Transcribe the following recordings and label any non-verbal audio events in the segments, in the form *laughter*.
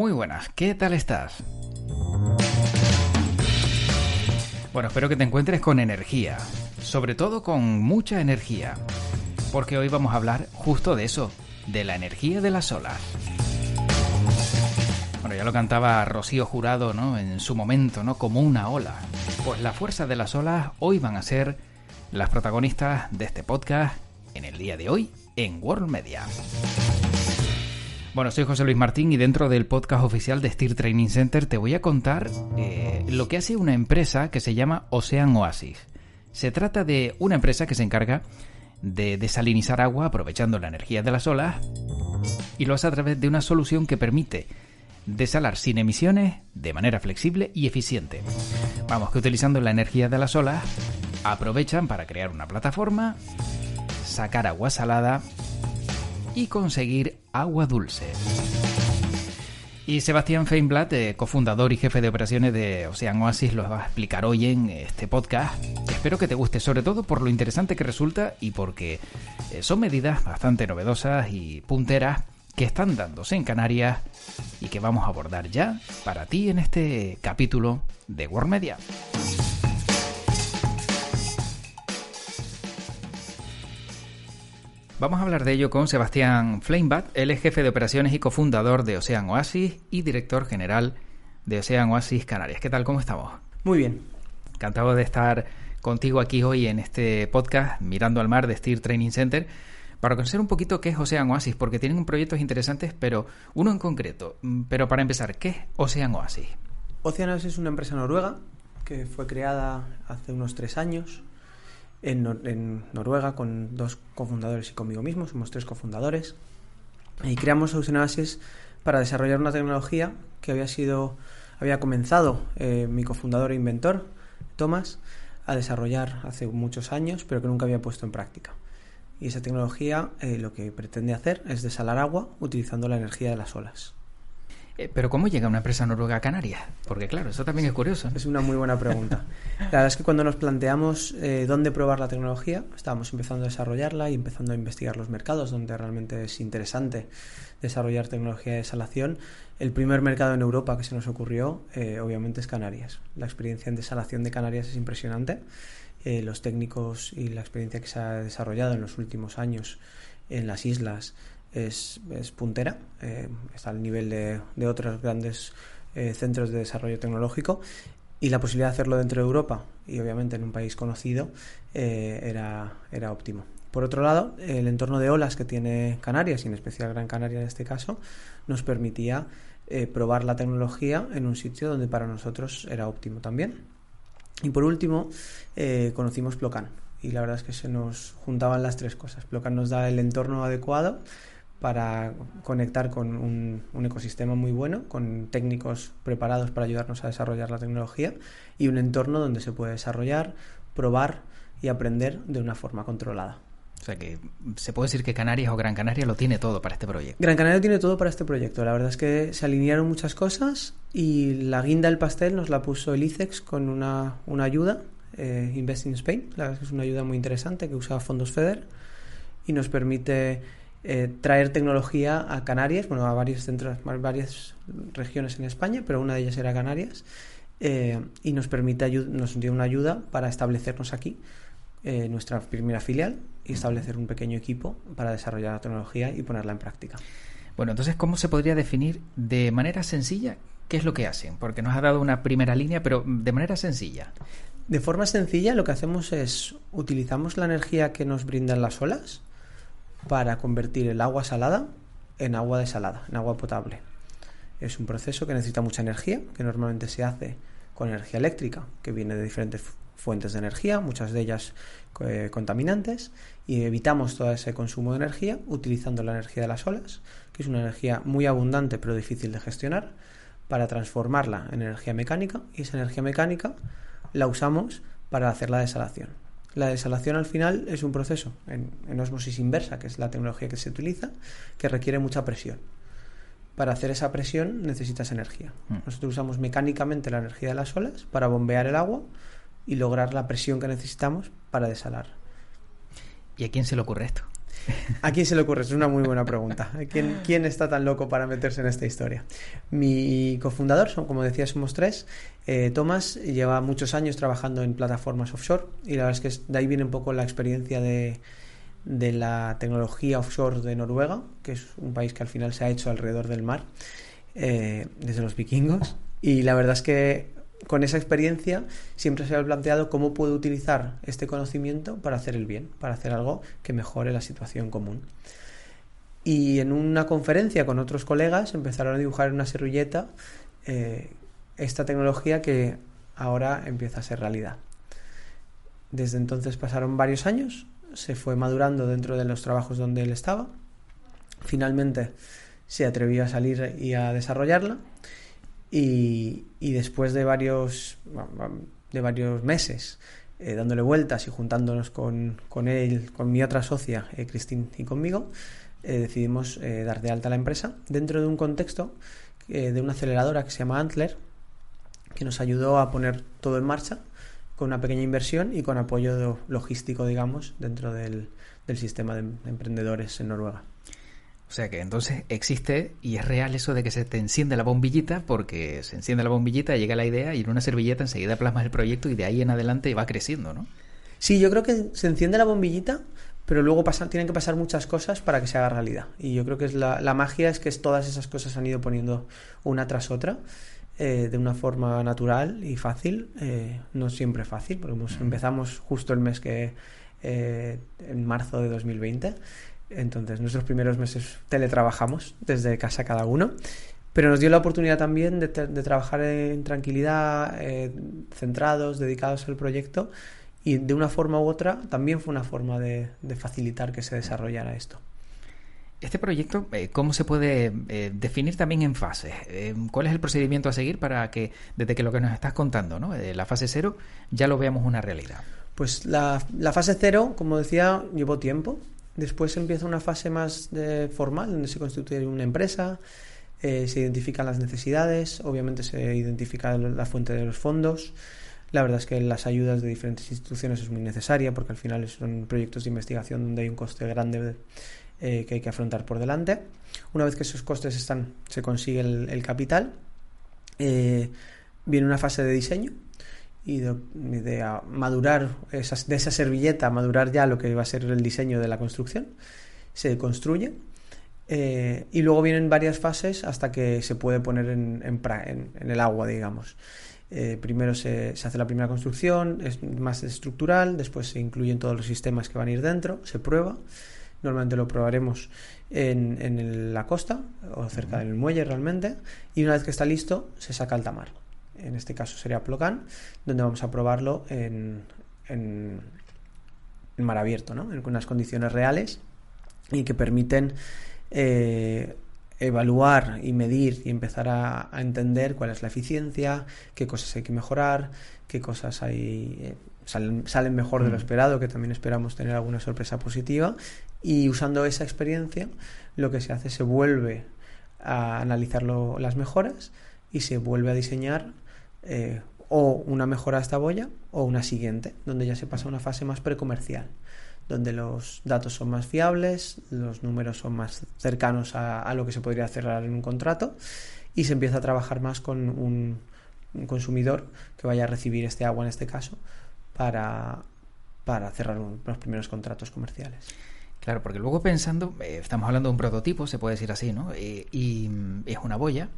Muy buenas, ¿qué tal estás? Bueno, espero que te encuentres con energía, sobre todo con mucha energía, porque hoy vamos a hablar justo de eso, de la energía de las olas. Bueno, ya lo cantaba Rocío Jurado, ¿no? En su momento, ¿no? Como una ola. Pues la fuerza de las olas hoy van a ser las protagonistas de este podcast en el día de hoy en World Media. Bueno, soy José Luis Martín y dentro del podcast oficial de Steer Training Center te voy a contar eh, lo que hace una empresa que se llama Ocean Oasis. Se trata de una empresa que se encarga de desalinizar agua aprovechando la energía de las olas y lo hace a través de una solución que permite desalar sin emisiones de manera flexible y eficiente. Vamos, que utilizando la energía de las olas aprovechan para crear una plataforma, sacar agua salada y conseguir agua dulce. Y Sebastián Feinblatt, eh, cofundador y jefe de operaciones de Ocean Oasis, lo va a explicar hoy en este podcast. Espero que te guste, sobre todo por lo interesante que resulta y porque eh, son medidas bastante novedosas y punteras que están dándose en Canarias y que vamos a abordar ya para ti en este capítulo de World Media. Vamos a hablar de ello con Sebastián Flamebat. Él es jefe de operaciones y cofundador de Ocean Oasis y director general de Ocean Oasis Canarias. ¿Qué tal? ¿Cómo estamos? Muy bien. Encantado de estar contigo aquí hoy en este podcast Mirando al Mar de Steer Training Center para conocer un poquito qué es Ocean Oasis, porque tienen proyectos interesantes, pero uno en concreto. Mm, pero para empezar, ¿qué es Ocean Oasis? Ocean Oasis es una empresa noruega que fue creada hace unos tres años en, Noruega con dos cofundadores y conmigo mismo, somos tres cofundadores. Y creamos Oceanasis para desarrollar una tecnología que había sido, había comenzado eh, mi cofundador e inventor, Thomas, a desarrollar hace muchos años, pero que nunca había puesto en práctica. Y esa tecnología eh, lo que pretende hacer es desalar agua utilizando la energía de las olas. Eh, pero ¿cómo llega una empresa noruega a Canarias? Porque claro, eso también es curioso. Es una muy buena pregunta. La verdad es que cuando nos planteamos eh, dónde probar la tecnología, estábamos empezando a desarrollarla y empezando a investigar los mercados donde realmente es interesante desarrollar tecnología de desalación. El primer mercado en Europa que se nos ocurrió, eh, obviamente, es Canarias. La experiencia en desalación de Canarias es impresionante. los técnicos y la experiencia que se ha desarrollado en los últimos años en las islas es, puntera, eh, está al nivel de, de otros grandes eh, centros de desarrollo tecnológico y la posibilidad de hacerlo dentro de Europa y obviamente en un país conocido eh, era, era óptimo. Por otro lado, el entorno de olas que tiene Canarias, y en especial Gran Canaria en este caso, nos permitía probar la tecnología en un sitio donde para nosotros era óptimo también. Y por último, conocimos Plocan. Y la verdad es que se nos juntaban las tres cosas. Plocan nos da el entorno adecuado para conectar con un, ecosistema muy bueno, con técnicos preparados para ayudarnos a desarrollar la tecnología y un entorno donde se puede desarrollar, probar y aprender de una forma controlada. O sea que se puede decir que Canarias o Gran Canaria lo tiene todo para este proyecto. Gran Canaria tiene todo para este proyecto. La verdad es que se alinearon muchas cosas y la guinda del pastel nos la puso el ICEX con una, ayuda, eh, Invest in Spain. La verdad es que es una ayuda muy interesante que usa fondos FEDER y nos permite eh, traer tecnología a Canarias, bueno, a varios centros, varias regiones en España, pero una de ellas era Canarias, eh, y nos permite nos dio una ayuda para establecernos aquí, eh, nuestra primera filial, y establecer un pequeño equipo para desarrollar la tecnología y ponerla en práctica. Bueno, entonces, ¿cómo se podría definir de manera sencilla qué es lo que hacen? Porque nos ha dado una primera línea, pero de manera sencilla. De forma sencilla, lo que hacemos es utilizamos la energía que nos brindan las olas para convertir el agua salada en agua desalada, en agua potable. Es un proceso que necesita mucha energía, que normalmente se hace con energía eléctrica, que viene de diferentes fuentes de energía, muchas de ellas eh, contaminantes, y evitamos todo ese consumo de energía utilizando la energía de las olas, que es una energía muy abundante pero difícil de gestionar, para transformarla en energía mecánica, y esa energía mecánica la usamos para hacer la desalación. La desalación al final es un proceso en, en osmosis inversa, que es la tecnología que se utiliza, que requiere mucha presión para hacer esa presión necesitas energía. Mm. Nosotros usamos mecánicamente la energía de las olas para bombear el agua y lograr la presión que necesitamos para desalar. ¿Y a quién se le ocurre esto? ¿A quién se le ocurre? Es una muy buena pregunta. ¿Quién, ¿Quién, está tan loco para meterse en esta historia? Mi cofundador, como decía, somos tres. Eh, Tomás lleva muchos años trabajando en plataformas offshore y la verdad es que de ahí viene un poco la experiencia de, de la tecnología offshore de Noruega, que es un país que al final se ha hecho alrededor del mar, eh, desde los vikingos. Y la verdad es que con esa experiencia siempre se ha planteado cómo puedo utilizar este conocimiento para hacer el bien, para hacer algo que mejore la situación común. Y en una conferencia con otros colegas empezaron a dibujar en una servilleta eh, esta tecnología que ahora empieza a ser realidad. Desde entonces pasaron varios años se fue madurando dentro de los trabajos donde él estaba. Finalmente se atrevió a salir y a desarrollarla. Y, después de varios, de varios meses eh, dándole vueltas y juntándonos con, él, con mi otra socia, eh, Cristín, y conmigo, eh, decidimos dar de alta la empresa dentro de un contexto de una aceleradora que se llama Antler, que nos ayudó a poner todo en marcha con una pequeña inversión y con apoyo logístico, digamos, dentro del, sistema de emprendedores en Noruega. O sea que entonces existe y es real eso de que se te enciende la bombillita porque se enciende la bombillita, llega la idea y en una servilleta enseguida plasmas el proyecto y de ahí en adelante va creciendo, ¿no? Sí, yo creo que se enciende la bombillita, pero luego tienen que pasar muchas cosas para que se haga realidad. Y yo creo que es la, la magia es que todas esas cosas han ido poniendo una tras otra eh, de una forma natural y fácil, eh, no siempre fácil, porque empezamos justo el mes que eh, en marzo de 2020, entonces nuestros primeros meses teletrabajamos desde casa cada uno, pero nos dio la oportunidad también de, trabajar en tranquilidad, centrados, dedicados al proyecto y de una forma u otra también fue una forma de facilitar que se desarrollara esto. Este proyecto, eh, ¿cómo se puede eh, definir también en fases? Eh, ¿Cuál es el procedimiento a seguir para que, desde que lo que nos estás contando, ¿no? la fase cero, ya lo veamos una realidad? Pues la, fase cero, como decía, llevó tiempo. Después empieza una fase más formal, donde se constituye una empresa, se identifican las necesidades, obviamente se identifica la fuente de los fondos. La verdad es que las ayudas de diferentes instituciones es muy necesaria porque al final son proyectos de investigación donde hay un coste grande eh, que hay que afrontar por delante. Una vez que esos costes están, se consigue el, capital, eh, viene una fase de diseño y de, madurar esas, de esa servilleta, madurar ya lo que va a ser el diseño de la construcción. Se construye eh, y luego vienen varias fases hasta que se puede poner en, en, el agua, digamos. primero se, se, hace la primera construcción, es más estructural, después se incluyen todos los sistemas que van a ir dentro, se prueba Normalmente lo probaremos en, en la costa o cerca del muelle realmente. Y una vez que está listo, se saca al tamar. En este caso sería Plocan, donde vamos a probarlo en, en, mar abierto, ¿no? en unas condiciones reales y que permiten eh, evaluar y medir y empezar a, entender cuál es la eficiencia, qué cosas hay que mejorar, qué cosas hay eh, salen, salen, mejor de lo mm. esperado, que también esperamos tener alguna sorpresa positiva y usando esa experiencia, lo que se hace se vuelve a analizar las mejoras y se vuelve a diseñar eh, o una mejora a esta boya o una siguiente, donde ya se pasa a una fase más precomercial, donde los datos son más fiables, los números son más cercanos a, lo que se podría cerrar en un contrato y se empieza a trabajar más con un, consumidor que vaya a recibir este agua en este caso para, para cerrar los primeros contratos comerciales. Claro, porque luego pensando, eh, estamos hablando de un prototipo, se puede decir así, ¿no? Eh, y mm, es una boya,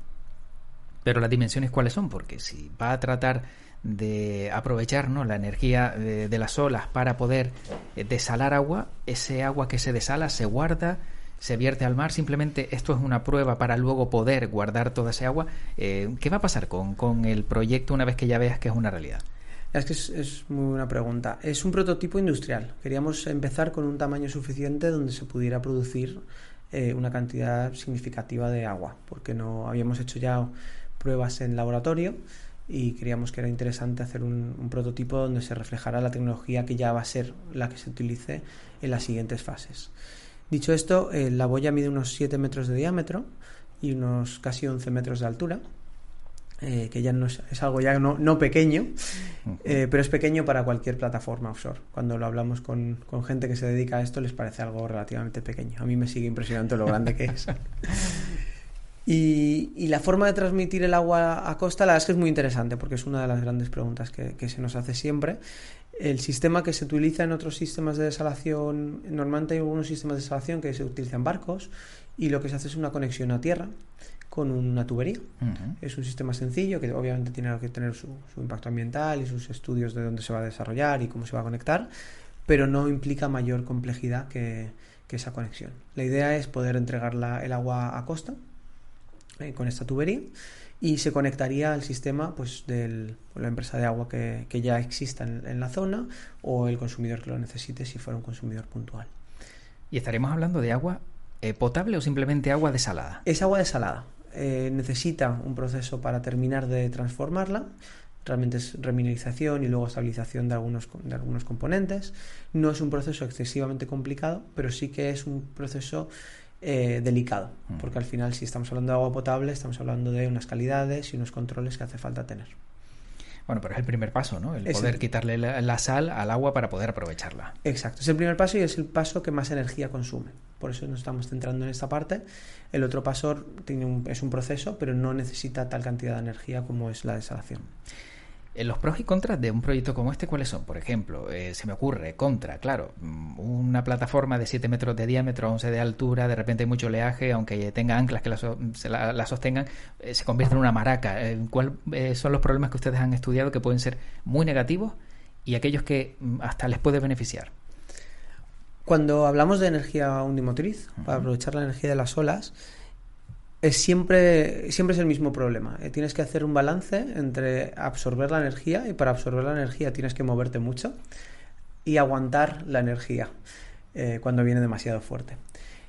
pero las dimensiones cuáles son, porque si va a tratar de aprovechar ¿no? la energía de, las olas para poder eh, desalar agua, ese agua que se desala se guarda, se vierte al mar, simplemente esto es una prueba para luego poder guardar toda esa agua. ¿Qué va a pasar con, con el proyecto una vez que ya veas que es una realidad? Es que es, muy buena pregunta. Es un prototipo industrial. Queríamos empezar con un tamaño suficiente donde se pudiera producir eh, una cantidad significativa de agua, porque no habíamos hecho ya pruebas en laboratorio y creíamos que era interesante hacer un, prototipo donde se reflejara la tecnología que ya va a ser la que se utilice en las siguientes fases. Dicho esto, eh, la boya mide unos 7 metros de diámetro y unos casi 11 metros de altura eh, que ya no es, algo ya no, pequeño, eh, pero es pequeño para cualquier plataforma offshore. Cuando lo hablamos con, gente que se dedica a esto les parece algo relativamente pequeño. A mí me sigue impresionando lo grande que es. *laughs* Y, la forma de transmitir el agua a costa, la verdad es que es muy interesante porque es una de las grandes preguntas que, que, se nos hace siempre. El sistema que se utiliza en otros sistemas de desalación, normalmente hay algunos sistemas de desalación que se utilizan barcos y lo que se hace es una conexión a tierra con una tubería. Es un sistema sencillo que obviamente tiene que tener su, impacto ambiental y sus estudios de dónde se va a desarrollar y cómo se va a conectar, pero no implica mayor complejidad que, esa conexión. La idea es poder entregar el agua a costa eh, con esta tubería y se conectaría al sistema pues de la empresa de agua que, ya exista en, la zona o el consumidor que lo necesite si fuera un consumidor puntual. ¿Y estaremos hablando de agua eh, potable o simplemente agua desalada? Es agua desalada. Eh, necesita un proceso para terminar de transformarla. Realmente es remineralización y luego estabilización de algunos, de algunos componentes. No es un proceso excesivamente complicado, pero sí que es un proceso eh, delicado, mm. porque al final si estamos hablando de agua potable, estamos hablando de unas calidades y unos controles que hace falta tener. Bueno, pero es el primer paso, ¿no? El poder quitarle la, sal al agua para poder aprovecharla. Exacto, es el primer paso y es el paso que más energía consume. Por eso nos estamos centrando en esta parte. El otro paso tiene es un proceso, pero no necesita tal cantidad de energía como es la desalación. Eh, los pros y contras de un proyecto como este, ¿cuáles son? Por ejemplo, eh, se me ocurre, contra, claro, mm, una plataforma de 7 metros de diámetro, 11 de altura, de repente hay mucho oleaje, aunque tenga anclas que la, sostengan, eh, se convierte en una maraca. ¿Cuáles son los problemas que ustedes han estudiado que pueden ser muy negativos y aquellos que mm, hasta les puede beneficiar? Cuando hablamos de energía undimotriz, para aprovechar la energía de las olas, es siempre, siempre es el mismo problema. Eh, tienes que hacer un balance entre absorber la energía y para absorber la energía tienes que moverte mucho y aguantar la energía eh, cuando viene demasiado fuerte.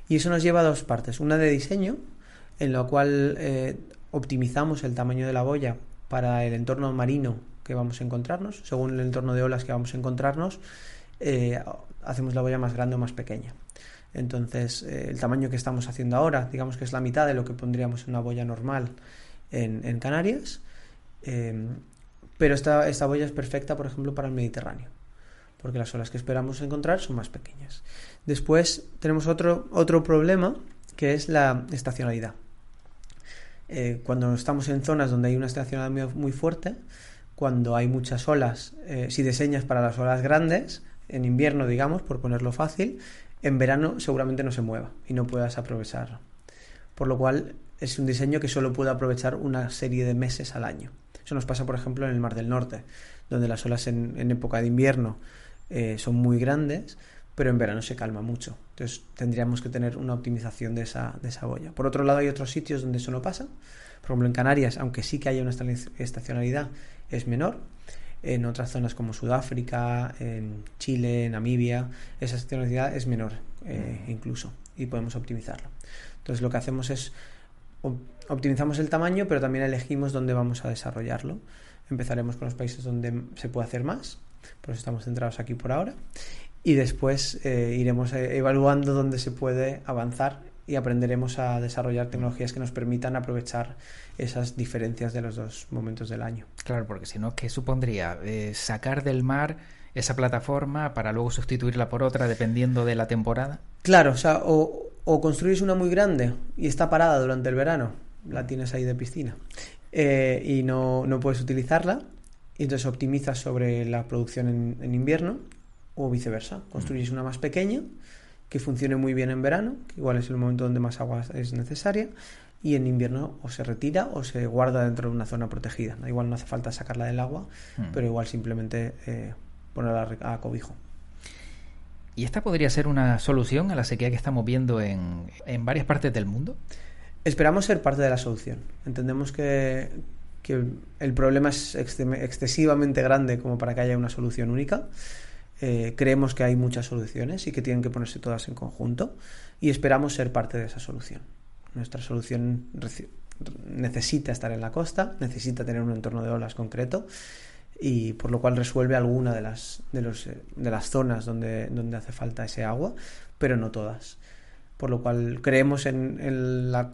Y eso nos lleva a dos partes. Una de diseño, en la cual eh, optimizamos el tamaño de la boya para el entorno marino que vamos a encontrarnos. Según el entorno de olas que vamos a encontrarnos, hacemos la boya más grande o más pequeña. Entonces, eh, el tamaño que estamos haciendo ahora, digamos que es la mitad de lo que pondríamos en una boya normal en, Canarias. Em, pero esta, boya es perfecta, por ejemplo, para el Mediterráneo, porque las olas que esperamos encontrar son más pequeñas. Después tenemos otro, otro problema, que es la estacionalidad. Eh, cuando estamos en zonas donde hay una estacionalidad muy, fuerte, cuando hay muchas olas, eh, si diseñas para las olas grandes, en invierno, digamos, por ponerlo fácil, en verano seguramente no se mueva y no puedas aprovechar. Por lo cual es un diseño que solo puede aprovechar una serie de meses al año. Eso nos pasa, por ejemplo, en el Mar del Norte, donde las olas en, época de invierno eh, son muy grandes, pero en verano se calma mucho. Entonces tendríamos que tener una optimización de esa, de esa boya. Por otro lado, hay otros sitios donde eso no pasa. Por ejemplo, en Canarias, aunque sí que haya una estacionalidad, es menor en otras zonas como Sudáfrica, en Chile, Namibia, esa estacionalidad es menor eh, incluso y podemos optimizarlo. Entonces lo que hacemos es optimizamos el tamaño, pero también elegimos dónde vamos a desarrollarlo. Empezaremos con los países donde se puede hacer más, por eso estamos centrados aquí por ahora, y después eh, iremos eh, evaluando dónde se puede avanzar y aprenderemos a desarrollar tecnologías que nos permitan aprovechar esas diferencias de los dos momentos del año. Claro, porque si no, ¿qué supondría? Eh, sacar del mar esa plataforma para luego sustituirla por otra dependiendo de la temporada. Claro, o sea, o, o construís una muy grande y está parada durante el verano, la tienes ahí de piscina, eh, y no, no, puedes utilizarla, y entonces optimizas sobre la producción en, en invierno, o viceversa, construís una más pequeña que funcione muy bien en verano, que igual es el momento donde más agua es necesaria, y en invierno o se retira o se guarda dentro de una zona protegida. Igual no hace falta sacarla del agua, hmm. pero igual simplemente eh, ponerla a cobijo. ¿Y esta podría ser una solución a la sequía que estamos viendo en, en varias partes del mundo? Esperamos ser parte de la solución. Entendemos que, que el problema es excesivamente grande como para que haya una solución única. Eh, creemos que hay muchas soluciones y que tienen que ponerse todas en conjunto y esperamos ser parte de esa solución. Nuestra solución necesita estar en la costa, necesita tener un entorno de olas concreto y por lo cual resuelve alguna de las, de, los, de las zonas donde, donde hace falta ese agua, pero no todas. Por lo cual creemos en, la,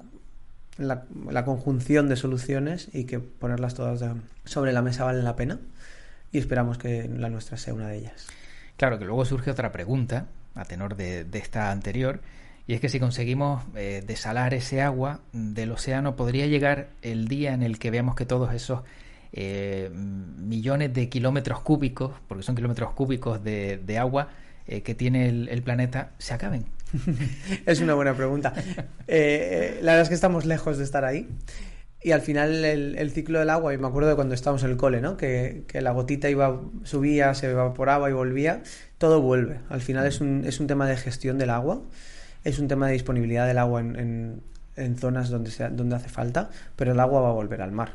la, conjunción de soluciones y que ponerlas todas sobre la mesa vale la pena y esperamos que la nuestra sea una de ellas. Claro que luego surge otra pregunta a tenor de, esta anterior y es que si conseguimos eh, desalar ese agua del océano, podría llegar el día en el que veamos que todos esos eh, millones de kilómetros cúbicos, porque son kilómetros cúbicos de, agua eh, que tiene el, planeta, se acaben. *laughs* es una buena pregunta. la verdad es que estamos lejos de estar ahí. Y al final el, ciclo del agua, y me acuerdo de cuando estábamos en el cole, ¿no? Que, la gotita iba, subía, se evaporaba y volvía, todo vuelve. Al final es un, es un tema de gestión del agua es un tema de disponibilidad del agua en, en, zonas donde, donde hace falta, pero el agua va a volver al mar.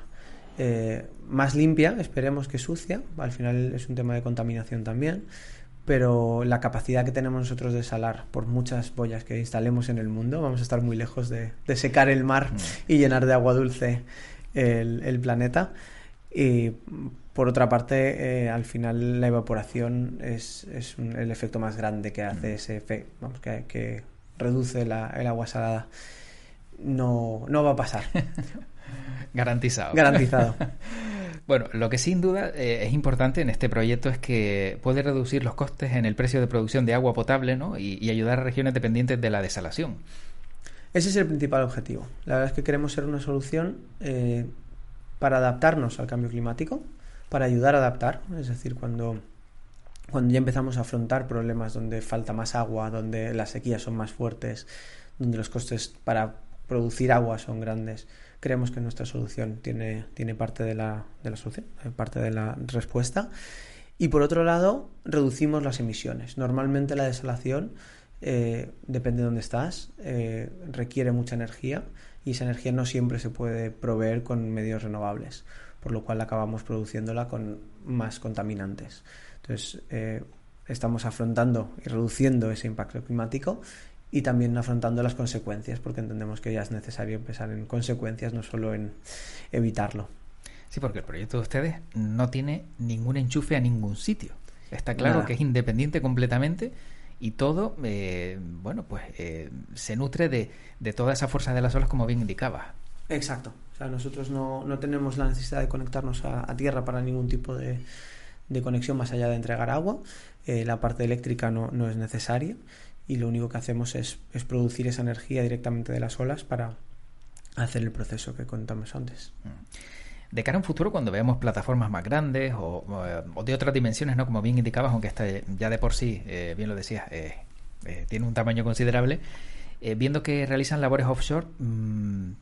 Eh, más limpia, esperemos que sucia, al final es un tema de contaminación también, pero la capacidad que tenemos nosotros de salar por muchas boyas que instalemos en el mundo, vamos a estar muy lejos de, secar el mar mm. y llenar de agua dulce el, planeta. Y por otra parte, eh, al final la evaporación es, es el efecto más grande que hace mm. ese efecto, vamos, que, que reduce el agua salada. No, no va a pasar. *laughs* Garantizado. Garantizado. *laughs* bueno, lo que sin duda eh, es importante en este proyecto es que puede reducir los costes en el precio de producción de agua potable ¿no? y, ayudar a regiones dependientes de la desalación. Ese es el principal objetivo. La verdad es que queremos ser una solución eh, para adaptarnos al cambio climático, para ayudar a adaptar. Es decir, cuando cuando ya empezamos a afrontar problemas donde falta más agua, donde las sequías son más fuertes, donde los costes para producir agua son grandes, creemos que nuestra solución tiene, tiene parte de la, de la solución, eh, parte de la respuesta. Y por otro lado, reducimos las emisiones. Normalmente la desalación, eh, depende de dónde estás, eh, requiere mucha energía y esa energía no siempre se puede proveer con medios renovables, por lo cual acabamos produciéndola con más contaminantes. Entonces, estamos afrontando y reduciendo ese impacto climático y también afrontando las consecuencias, porque entendemos que ya es necesario empezar en consecuencias, no solo en evitarlo. Sí, porque el proyecto de ustedes no tiene ningún enchufe a ningún sitio. Está claro que es independiente completamente y todo, eh, bueno, pues eh, se nutre de, de, toda esa fuerza de las olas, como bien indicaba. Exacto. O sea, nosotros no, no tenemos la necesidad de conectarnos a tierra para ningún tipo de, de conexión más allá de entregar agua. Eh, la parte eléctrica no, no, es necesaria y lo único que hacemos es, es, producir esa energía directamente de las olas para hacer el proceso que contamos antes. De cara a un futuro, cuando veamos plataformas más grandes o, de otras dimensiones, ¿no? como bien indicabas, aunque esta ya de por sí, eh, bien lo decías, eh, tiene un tamaño considerable, viendo que realizan labores offshore, mm,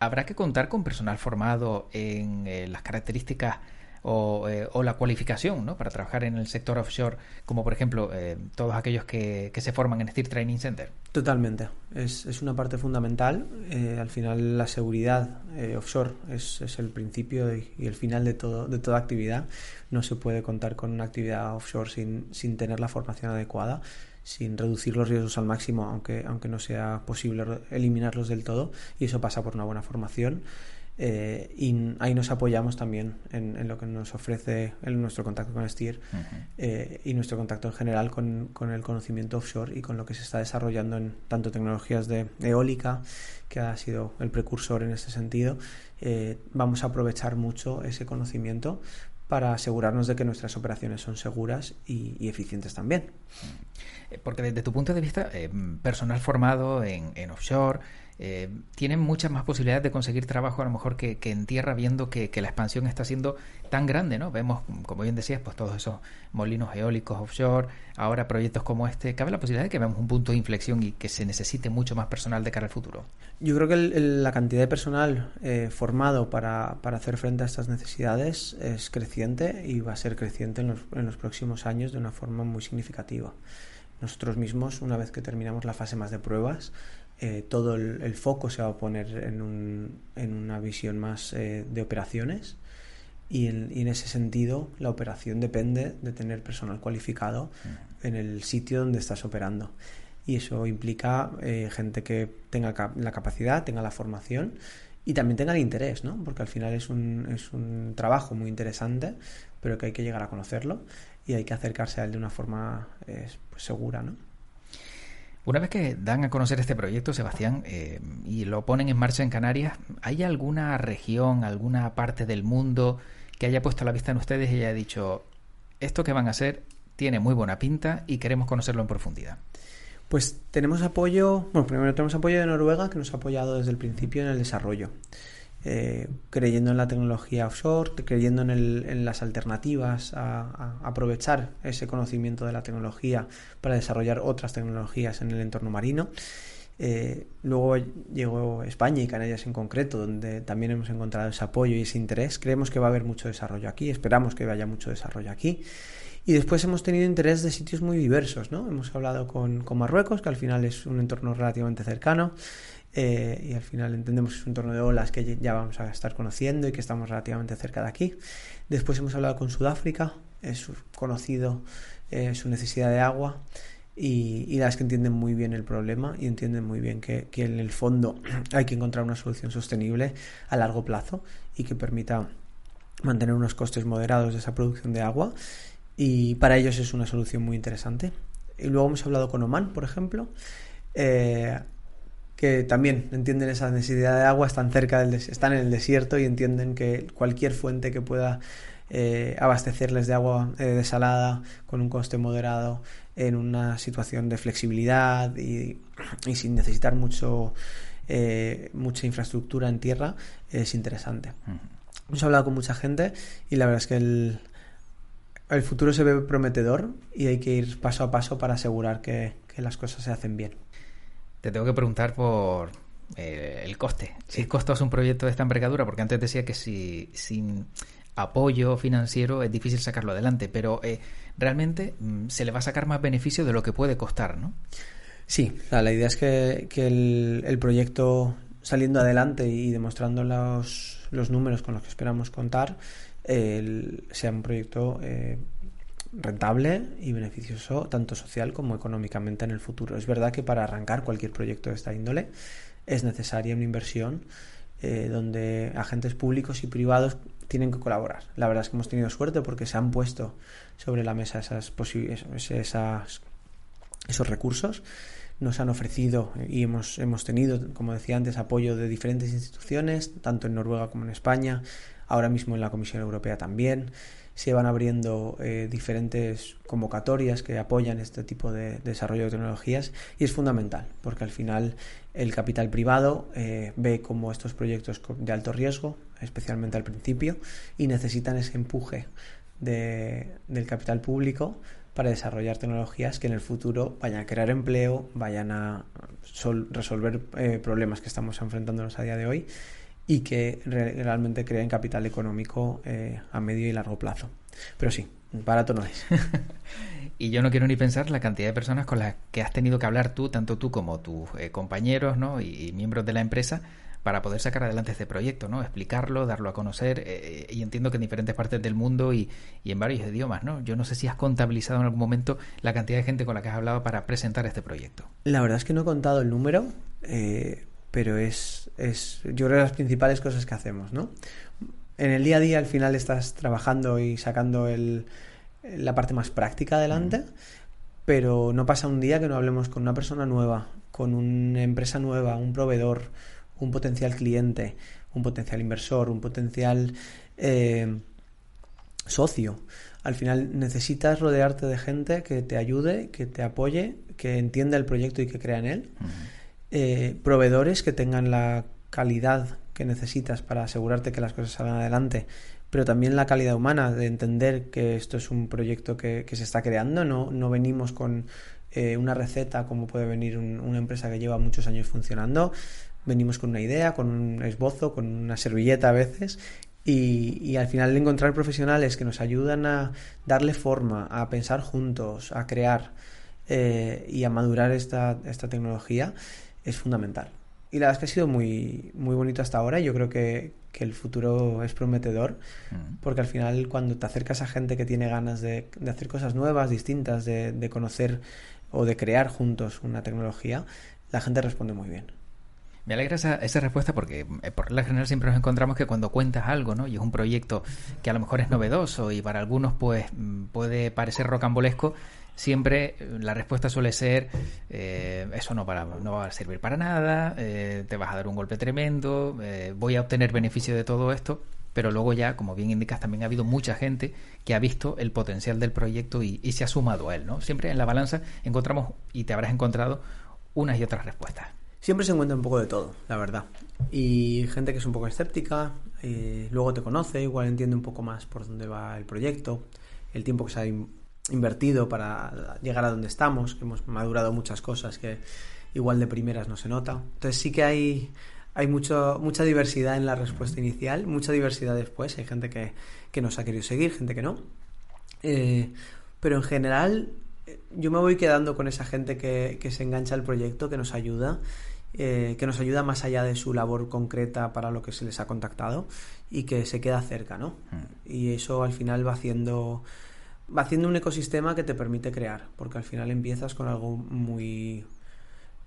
¿habrá que contar con personal formado en las características eh, o, la cualificación ¿no? para trabajar en el sector offshore, como por ejemplo eh, todos aquellos que, se forman en Steel Training Center? Totalmente, es, es una parte fundamental. Eh, al final la seguridad offshore es, es, el principio y, el final de, todo, de toda actividad. No se puede contar con una actividad offshore sin, sin tener la formación adecuada sin reducir los riesgos al máximo, aunque, aunque no sea posible eliminarlos del todo, y eso pasa por una buena formación eh, y ahí nos apoyamos también en, lo que nos ofrece en nuestro contacto con Stier eh, y nuestro contacto en general con, el conocimiento offshore y con lo que se está desarrollando en tanto tecnologías de eólica, que ha sido el precursor en este sentido. Eh, vamos a aprovechar mucho ese conocimiento para asegurarnos de que nuestras operaciones son seguras y, eficientes también. Porque desde tu punto de vista, personal formado en, en offshore, eh, tienen muchas más posibilidades de conseguir trabajo a lo mejor que, en tierra, viendo que, la expansión está siendo tan grande, ¿no? Vemos, como bien decías, pues todos esos molinos eólicos offshore, ahora proyectos como este. ¿Cabe la posibilidad de que veamos un punto de inflexión y que se necesite mucho más personal de cara al futuro? Yo creo que la cantidad de personal eh, formado para, hacer frente a estas necesidades es creciente y va a ser creciente en los, en los próximos años de una forma muy significativa. nosotros mismos, una vez que terminamos la fase más de pruebas, eh, todo el, foco se va a poner en, un, en una visión más eh, de operaciones y en, ese sentido la operación depende de tener personal cualificado en el sitio donde estás operando y eso implica eh, gente que tenga la capacidad, tenga la formación y también tenga el interés, ¿no? Porque al final es un, es un trabajo muy interesante, pero que hay que llegar a conocerlo y hay que acercarse a él de una forma pues, segura, ¿no? Una vez que dan a conocer este proyecto, Sebastián, eh, y lo ponen en marcha en Canarias, ¿hay alguna región, alguna parte del mundo que haya puesto la vista en ustedes y haya dicho, esto que van a hacer tiene muy buena pinta y queremos conocerlo en profundidad? Pues tenemos apoyo, bueno, primero tenemos apoyo de Noruega que nos ha apoyado desde el principio en el desarrollo. Eh, creyendo en la tecnología offshore, creyendo en, las alternativas a, aprovechar ese conocimiento de la tecnología para desarrollar otras tecnologías en el entorno marino. Eh, luego llegó España y Canarias en concreto, donde también hemos encontrado ese apoyo y ese interés. Creemos que va a haber mucho desarrollo aquí, esperamos que haya mucho desarrollo aquí. Y después hemos tenido interés de sitios muy diversos, ¿no? Hemos hablado con Marruecos, que al final es un entorno relativamente cercano. Eh, y al final entendemos que es un entorno de olas que ya vamos a estar conociendo y que estamos relativamente cerca de aquí. Después hemos hablado con Sudáfrica, es conocido eh, su necesidad de agua y, las que entienden muy bien el problema y entienden muy bien que, que en el fondo *clears throat* hay que encontrar una solución sostenible a largo plazo y que permita mantener unos costes moderados de esa producción de agua y para ellos es una solución muy interesante. Y luego hemos hablado con Oman, por ejemplo. Eh, que también entienden esa necesidad de agua, están cerca del están en el desierto y entienden que cualquier fuente que pueda eh, abastecerles de agua eh, desalada con un coste moderado en una situación de flexibilidad y, sin necesitar mucho eh, mucha infraestructura en tierra es interesante. Hemos hablado con mucha gente y la verdad es que el, el futuro se ve prometedor y hay que ir paso a paso para asegurar que las cosas se hacen bien. Te tengo que preguntar por eh, el coste. Si es un proyecto de esta envergadura, porque antes decía que si sin apoyo financiero es difícil sacarlo adelante, pero eh, realmente mm, se le va a sacar más beneficio de lo que puede costar, ¿no? Sí, la idea es que, el, proyecto saliendo adelante y demostrando los, los, números con los que esperamos contar sea un proyecto eh, rentable y beneficioso tanto social como económicamente en el futuro. Es verdad que para arrancar cualquier proyecto de esta índole es necesaria una inversión eh, donde agentes públicos y privados tienen que colaborar. La verdad es que hemos tenido suerte porque se han puesto sobre la mesa esas esas, esos recursos nos han ofrecido y hemos, hemos tenido, como decía antes, apoyo de diferentes instituciones, tanto en Noruega como en España, ahora mismo en la Comisión Europea también se van abriendo eh, diferentes convocatorias que apoyan este tipo de, desarrollo de tecnologías y es fundamental porque al final el capital privado eh, ve como estos proyectos de alto riesgo, especialmente al principio, y necesitan ese empuje del capital público para desarrollar tecnologías que en el futuro vayan a crear empleo, vayan a resolver eh, problemas que estamos enfrentándonos a día de hoy y que realmente creen capital económico eh, a medio y largo plazo. Pero sí, barato no es. *laughs* y yo no quiero ni pensar la cantidad de personas con las que has tenido que hablar tú, tanto tú como tus eh, compañeros ¿no? y, miembros de la empresa, para poder sacar adelante este proyecto, ¿no? Explicarlo, darlo a conocer, eh, y entiendo que en diferentes partes del mundo y, y, en varios idiomas, ¿no? Yo no sé si has contabilizado en algún momento la cantidad de gente con la que has hablado para presentar este proyecto. La verdad es que no he contado el número, eh, pero es, es, yo creo, las principales cosas que hacemos, ¿no? En el día a día al final estás trabajando y sacando el, la parte más práctica adelante, pero no pasa un día que no hablemos con una persona nueva, con una empresa nueva, un proveedor, un potencial cliente, un potencial inversor, un potencial eh, socio. Al final necesitas rodearte de gente que te ayude, que te apoye, que entienda el proyecto y que crea en él. Eh, proveedores que tengan la calidad que necesitas para asegurarte que las cosas salgan adelante, pero también la calidad humana de entender que esto es un proyecto que, se está creando, no, no venimos con eh, una receta como puede venir una empresa que lleva muchos años funcionando, venimos con una idea, con un esbozo, con una servilleta a veces y, y, al final encontrar profesionales que nos ayudan a darle forma, a pensar juntos, a crear eh, y a madurar esta, esta tecnología es fundamental. Y la verdad es que ha sido muy, muy bonito hasta ahora. Yo creo que, que el futuro es prometedor, mm. porque al final cuando te acercas a gente que tiene ganas de, de hacer cosas nuevas, distintas, de, de, conocer o de crear juntos una tecnología, la gente responde muy bien. Me alegra esa, esa respuesta porque eh, por la general siempre nos encontramos que cuando cuentas algo, ¿no? Y es un proyecto que a lo mejor es novedoso y para algunos pues mm, puede parecer rocambolesco, siempre eh, la respuesta suele ser eh, eso no, para, no va a servir para nada, eh, te vas a dar un golpe tremendo, voy a obtener beneficio de todo esto, pero luego ya, como bien indicas, también ha habido mucha gente que ha visto el potencial del proyecto y, y se ha sumado a él, ¿no? Siempre en la balanza encontramos, y te habrás encontrado, unas y otras respuestas. Siempre se encuentra un poco de todo, la verdad. Y gente que es un poco escéptica, luego te conoce, igual entiende un poco más por dónde va el proyecto, el tiempo que se ha invertido para llegar a donde estamos, que hemos madurado muchas cosas que igual de primeras no se nota. Entonces sí que hay, hay mucho, mucha diversidad en la respuesta inicial, mucha diversidad después. Hay gente que, que nos ha querido seguir, gente que no. Eh, pero en general yo me voy quedando con esa gente que, que se engancha al proyecto, que nos ayuda. Eh, que nos ayuda más allá de su labor concreta para lo que se les ha contactado y que se queda cerca, ¿no? Mm. Y eso al final va haciendo haciendo un ecosistema que te permite crear, porque al final empiezas con algo muy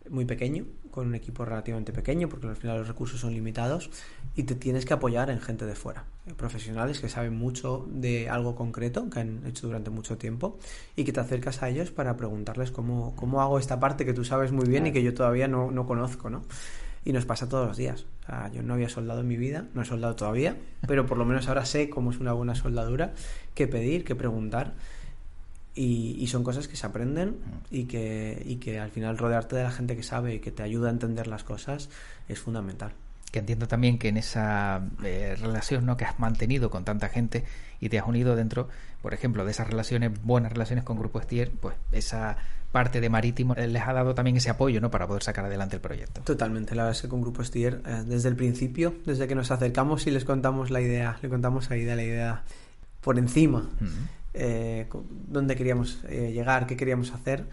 muy pequeño, con un equipo relativamente pequeño, porque al final los recursos son limitados, y te tienes que apoyar en gente de fuera, profesionales que saben mucho de algo concreto, que han hecho durante mucho tiempo, y que te acercas a ellos para preguntarles cómo, cómo hago esta parte que tú sabes muy bien y que yo todavía no, no conozco, ¿no? Y nos pasa todos los días. O yo no había soldado en mi vida, no he soldado todavía, pero por lo menos ahora sé cómo es una buena soldadura, qué pedir, qué preguntar. Y, y, son cosas que se aprenden y que, y que al final rodearte de la gente que sabe y que te ayuda a entender las cosas es fundamental. Que entiendo también que en esa eh, relación ¿no? que has mantenido con tanta gente y te has unido dentro, por ejemplo, de esas relaciones, buenas relaciones con Grupo Estier, pues esa parte de Marítimo les ha dado también ese apoyo ¿no? para poder sacar adelante el proyecto. Totalmente, la verdad es que con Grupo Stier, eh, desde el principio, desde que nos acercamos y les contamos la idea, le contamos a Ida la idea por encima, uh -huh. eh, dónde queríamos eh, llegar, qué queríamos hacer,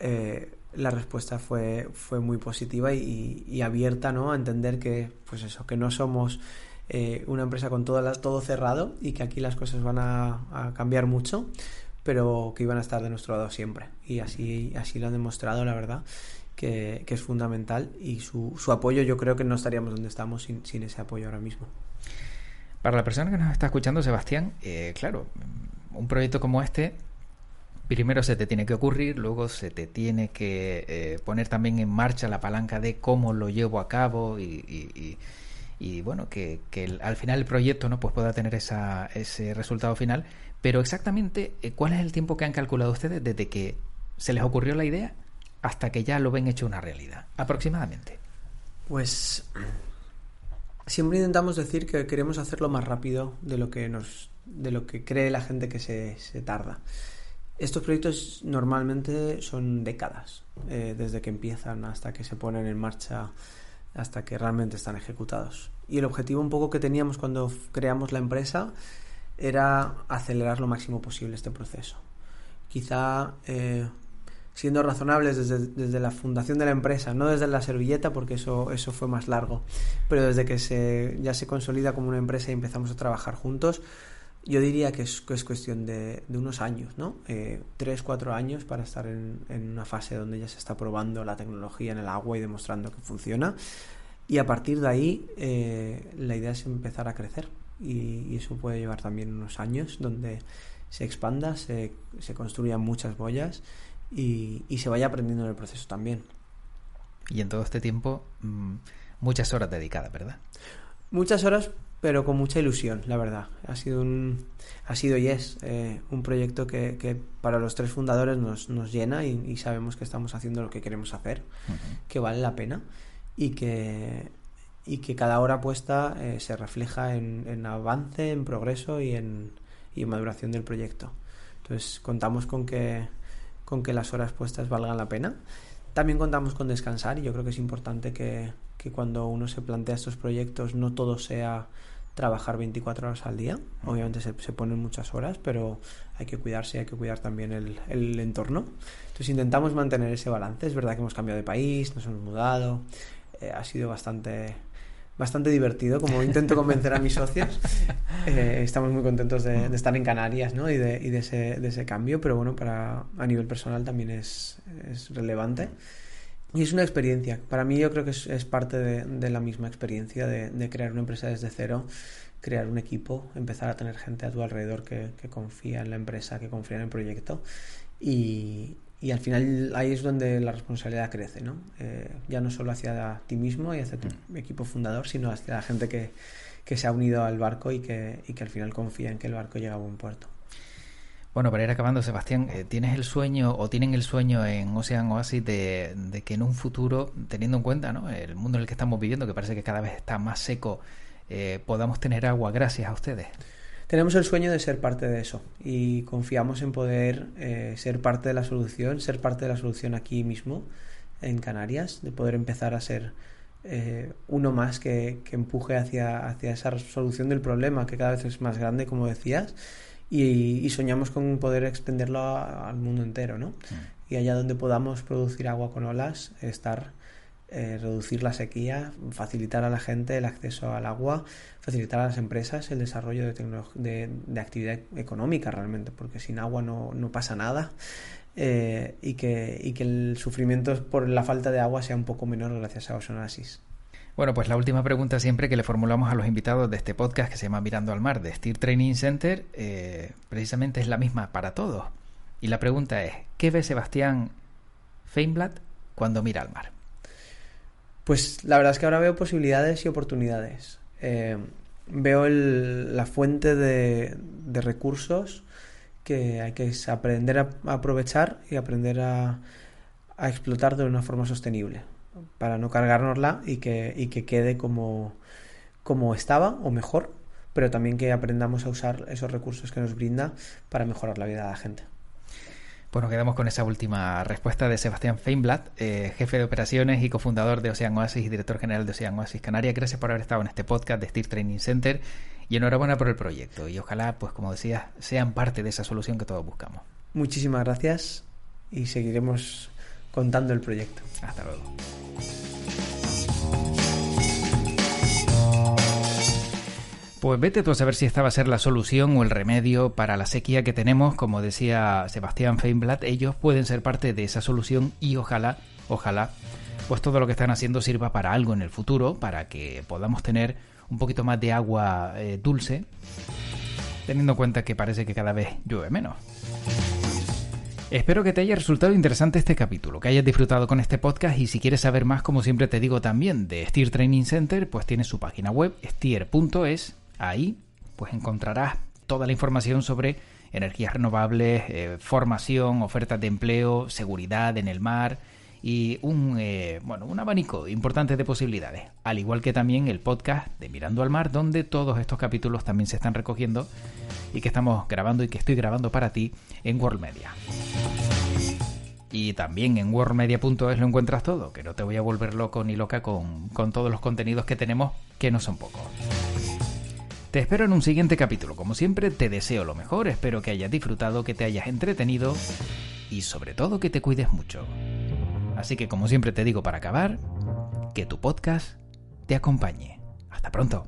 eh, la respuesta fue, fue muy positiva y, y, abierta ¿no? a entender que, pues eso, que no somos eh, una empresa con todo, todo cerrado y que aquí las cosas van a, a cambiar mucho pero que iban a estar de nuestro lado siempre. Y así, así lo han demostrado, la verdad, que, que es fundamental. Y su, su, apoyo, yo creo que no estaríamos donde estamos sin, sin, ese apoyo ahora mismo. Para la persona que nos está escuchando, Sebastián, eh, claro, un proyecto como este, primero se te tiene que ocurrir, luego se te tiene que eh, poner también en marcha la palanca de cómo lo llevo a cabo y, y, y bueno, que, que al final el proyecto no pues pueda tener esa, ese resultado final. Pero exactamente, eh, ¿cuál es el tiempo que han calculado ustedes desde que se les ocurrió la idea hasta que ya lo ven hecho una realidad? Aproximadamente. Pues siempre intentamos decir que queremos hacerlo más rápido de lo que nos de lo que cree la gente que se, se tarda. Estos proyectos normalmente son décadas, eh, desde que empiezan hasta que se ponen en marcha hasta que realmente están ejecutados. Y el objetivo un poco que teníamos cuando creamos la empresa era acelerar lo máximo posible este proceso. Quizá eh, siendo razonables desde, desde, la fundación de la empresa, no desde la servilleta porque eso, eso fue más largo, pero desde que se, ya se consolida como una empresa y empezamos a trabajar juntos, yo diría que es, que es cuestión de, de, unos años, ¿no? Eh, tres, cuatro años para estar en, en, una fase donde ya se está probando la tecnología en el agua y demostrando que funciona. Y a partir de ahí, eh, la idea es empezar a crecer. Y, y, eso puede llevar también unos años donde se expanda, se, se construyan muchas boyas y, y, se vaya aprendiendo en el proceso también. Y en todo este tiempo, mmm, muchas horas dedicadas, ¿verdad? Muchas horas, pero con mucha ilusión, la verdad. Ha sido un, ha sido y es eh, un proyecto que, que, para los tres fundadores nos, nos llena y, y, sabemos que estamos haciendo lo que queremos hacer, uh -huh. que vale la pena y que, y que cada hora puesta eh, se refleja en, en, avance, en progreso y en, y en maduración del proyecto. Entonces contamos con que, con que las horas puestas valgan la pena. También contamos con descansar y yo creo que es importante que, que cuando uno se plantea estos proyectos no todo sea trabajar 24 horas al día. Obviamente se, se ponen muchas horas, pero hay que cuidarse y hay que cuidar también el, el entorno. Entonces intentamos mantener ese balance. Es verdad que hemos cambiado de país, nos hemos mudado, eh, ha sido bastante bastante divertido, como intento convencer a mis socios. *laughs* Eh, estamos muy contentos de, de, estar en Canarias ¿no? y, de, y de, ese, de, ese, cambio, pero bueno, para, a nivel personal también es, es relevante. Y es una experiencia. Para mí yo creo que es, es parte de, la misma experiencia de, crear una empresa desde cero, crear un equipo, empezar a tener gente a tu alrededor que, que confía en la empresa, que confía en el proyecto. Y, y al final ahí es donde la responsabilidad crece, ¿no? Eh, ya no solo hacia ti mismo y hacia tu mm. equipo fundador, sino hacia la gente que, que se ha unido al barco y que, y que, al final confía en que el barco llega a buen puerto. Bueno, para ir acabando, Sebastián, eh, ¿tienes el sueño o tienen el sueño en Ocean Oasis de, de, que en un futuro, teniendo en cuenta ¿no? el mundo en el que estamos viviendo, que parece que cada vez está más seco, eh, podamos tener agua gracias a ustedes? Tenemos el sueño de ser parte de eso y confiamos en poder eh, ser parte de la solución, ser parte de la solución aquí mismo en Canarias, de poder empezar a ser eh, uno más que, que, empuje hacia, hacia esa solución del problema que cada vez es más grande, como decías, y, y soñamos con poder extenderlo a, al mundo entero, ¿no? Mm. Y allá donde podamos producir agua con olas, estar eh, reducir la sequía, facilitar a la gente el acceso al agua, facilitar a las empresas el desarrollo de, actividad económica realmente, porque sin agua no, no pasa nada. Eh, y, que, y que el sufrimiento por la falta de agua sea un poco menor gracias a Ozonasis. Bueno, pues la última pregunta siempre que le formulamos a los invitados de este podcast que se llama Mirando al Mar de Steer Training Center, eh, precisamente es la misma para todos. Y la pregunta es, ¿qué ve Sebastián Feinblatt cuando mira al mar? Pues la verdad es que ahora veo posibilidades y oportunidades. Eh, veo el, la fuente de, recursos que hay que aprender a aprovechar y aprender a, explotar de una forma sostenible para no cargárnosla y que, quede como estaba o mejor, pero también que aprendamos a usar esos recursos que nos brinda para mejorar la vida de la gente. Bueno, quedamos con esa última respuesta de Sebastián Feinblatt, eh, jefe de operaciones y cofundador de Ocean Oasis y director general de Ocean Oasis Canarias. Gracias por haber estado en este podcast de Steer Training Center y enhorabuena por el proyecto. Y ojalá, pues como decías, sean parte de esa solución que todos buscamos. Muchísimas gracias y seguiremos contando el proyecto. Hasta luego. Pues vete tú a saber si esta va a ser la solución o el remedio para la sequía que tenemos. Como decía Sebastián Feinblatt, ellos pueden ser parte de esa solución y ojalá, ojalá, pues todo lo que están haciendo sirva para algo en el futuro, para que podamos tener un poquito más de agua eh, dulce, teniendo en cuenta que parece que cada vez llueve menos. Espero que te haya resultado interesante este capítulo, que hayas disfrutado con este podcast y si quieres saber más, como siempre te digo también, de Steer Training Center, pues tiene su página web, steer.es Ahí pues encontrarás toda la información sobre energías renovables, eh, formación, ofertas de empleo, seguridad en el mar y un, eh, bueno, un abanico importante de posibilidades. Al igual que también el podcast de Mirando al Mar, donde todos estos capítulos también se están recogiendo y que estamos grabando y que estoy grabando para ti en World Media. Y también en worldmedia.es lo encuentras todo, que no te voy a volver loco ni loca con, con todos los contenidos que tenemos, que no son pocos. Te espero en un siguiente capítulo. Como siempre, te deseo lo mejor, espero que hayas disfrutado, que te hayas entretenido y sobre todo que te cuides mucho. Así que como siempre te digo para acabar, que tu podcast te acompañe. Hasta pronto.